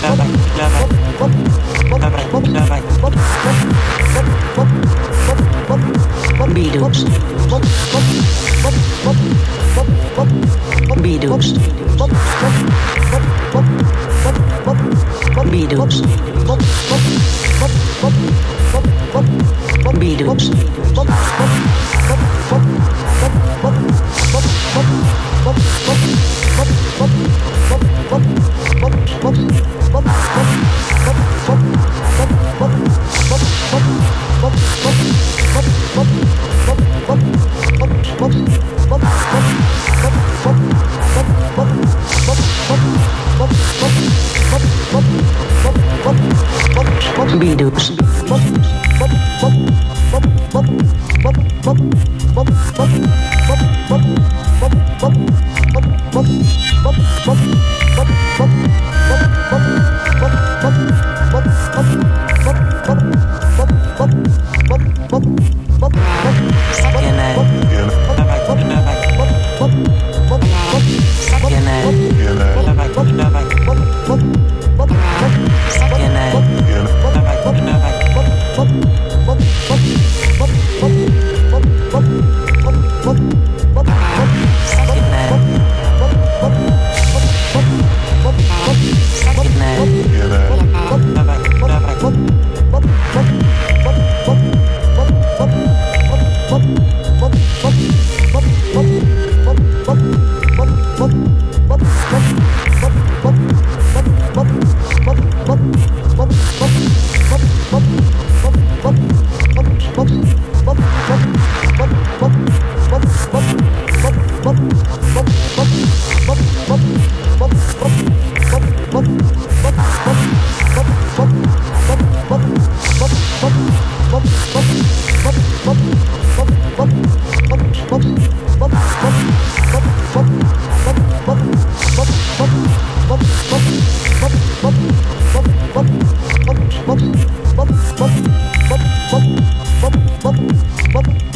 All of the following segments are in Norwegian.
Bye-bye.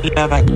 Second